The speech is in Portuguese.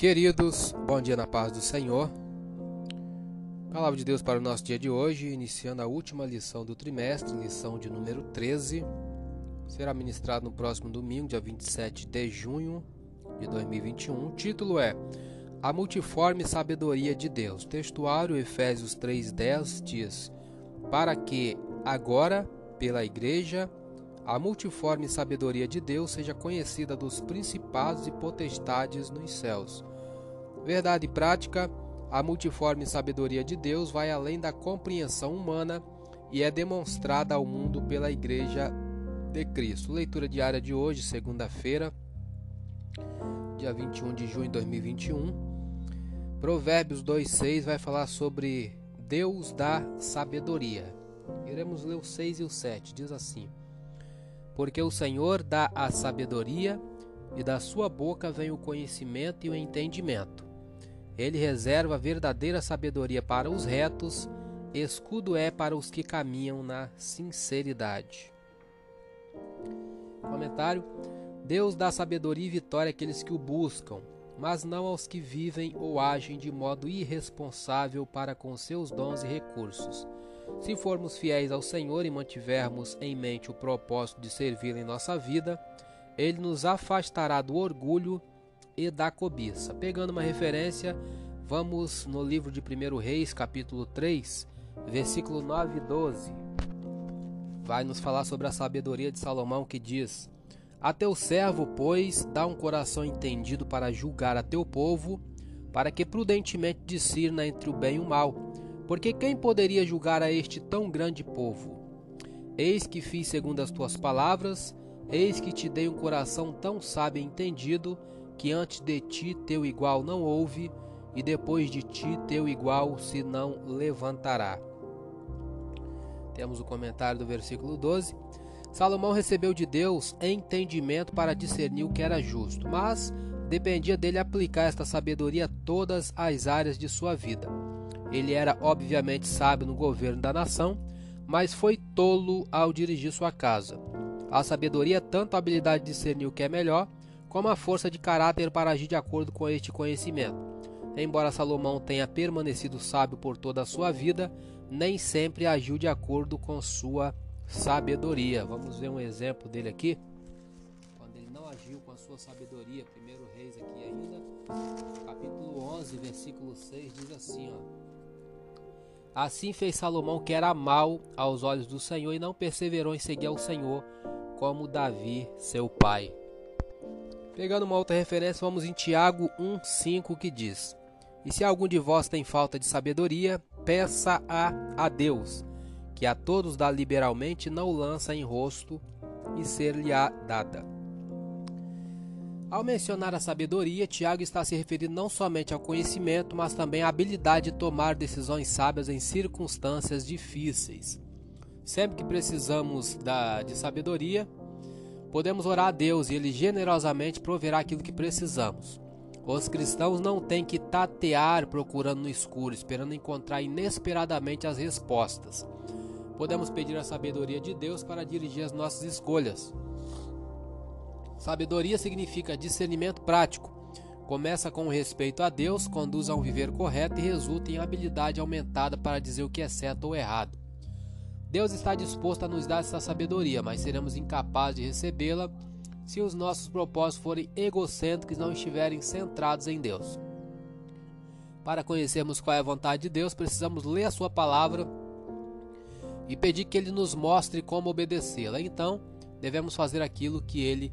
Queridos, bom dia na paz do Senhor. Palavra de Deus para o nosso dia de hoje, iniciando a última lição do trimestre, lição de número 13. Será ministrado no próximo domingo, dia 27 de junho de 2021. O título é A Multiforme Sabedoria de Deus. Textuário Efésios 3:10 diz: Para que agora, pela igreja, a multiforme sabedoria de Deus seja conhecida dos principados e potestades nos céus. Verdade prática, a multiforme sabedoria de Deus vai além da compreensão humana e é demonstrada ao mundo pela Igreja de Cristo. Leitura diária de hoje, segunda-feira, dia 21 de junho de 2021. Provérbios 2,6 vai falar sobre Deus da sabedoria. Iremos ler o 6 e o 7. Diz assim: porque o Senhor dá a sabedoria, e da sua boca vem o conhecimento e o entendimento. Ele reserva a verdadeira sabedoria para os retos, escudo é para os que caminham na sinceridade. Comentário: Deus dá sabedoria e vitória àqueles que o buscam, mas não aos que vivem ou agem de modo irresponsável para com seus dons e recursos. Se formos fiéis ao Senhor e mantivermos em mente o propósito de servir em nossa vida, ele nos afastará do orgulho e da cobiça. Pegando uma referência, vamos no livro de 1 Reis, capítulo 3, versículo 9 e 12. Vai nos falar sobre a sabedoria de Salomão que diz: A teu servo, pois, dá um coração entendido para julgar a teu povo, para que prudentemente discirna entre o bem e o mal porque quem poderia julgar a este tão grande povo? Eis que fiz segundo as tuas palavras, eis que te dei um coração tão sábio e entendido, que antes de ti teu igual não houve, e depois de ti teu igual se não levantará. Temos o comentário do versículo 12. Salomão recebeu de Deus entendimento para discernir o que era justo, mas dependia dele aplicar esta sabedoria a todas as áreas de sua vida. Ele era obviamente sábio no governo da nação, mas foi tolo ao dirigir sua casa. A sabedoria é tanto a habilidade de discernir o que é melhor, como a força de caráter para agir de acordo com este conhecimento. Embora Salomão tenha permanecido sábio por toda a sua vida, nem sempre agiu de acordo com sua sabedoria. Vamos ver um exemplo dele aqui. Quando ele não agiu com a sua sabedoria, primeiro Reis aqui ainda, capítulo 11, versículo 6 diz assim, ó: Assim fez Salomão que era mal aos olhos do Senhor e não perseverou em seguir ao Senhor como Davi, seu pai. Pegando uma outra referência, vamos em Tiago 1:5 que diz: E se algum de vós tem falta de sabedoria, peça a a Deus, que a todos dá liberalmente, não lança em rosto e ser-lhe-á dada. Ao mencionar a sabedoria, Tiago está se referindo não somente ao conhecimento, mas também à habilidade de tomar decisões sábias em circunstâncias difíceis. Sempre que precisamos da, de sabedoria, podemos orar a Deus e Ele generosamente proverá aquilo que precisamos. Os cristãos não têm que tatear procurando no escuro, esperando encontrar inesperadamente as respostas. Podemos pedir a sabedoria de Deus para dirigir as nossas escolhas. Sabedoria significa discernimento prático. Começa com o respeito a Deus, conduz a um viver correto e resulta em habilidade aumentada para dizer o que é certo ou errado. Deus está disposto a nos dar essa sabedoria, mas seremos incapazes de recebê-la se os nossos propósitos forem egocêntricos e não estiverem centrados em Deus. Para conhecermos qual é a vontade de Deus, precisamos ler a Sua palavra e pedir que Ele nos mostre como obedecê-la. Então, devemos fazer aquilo que Ele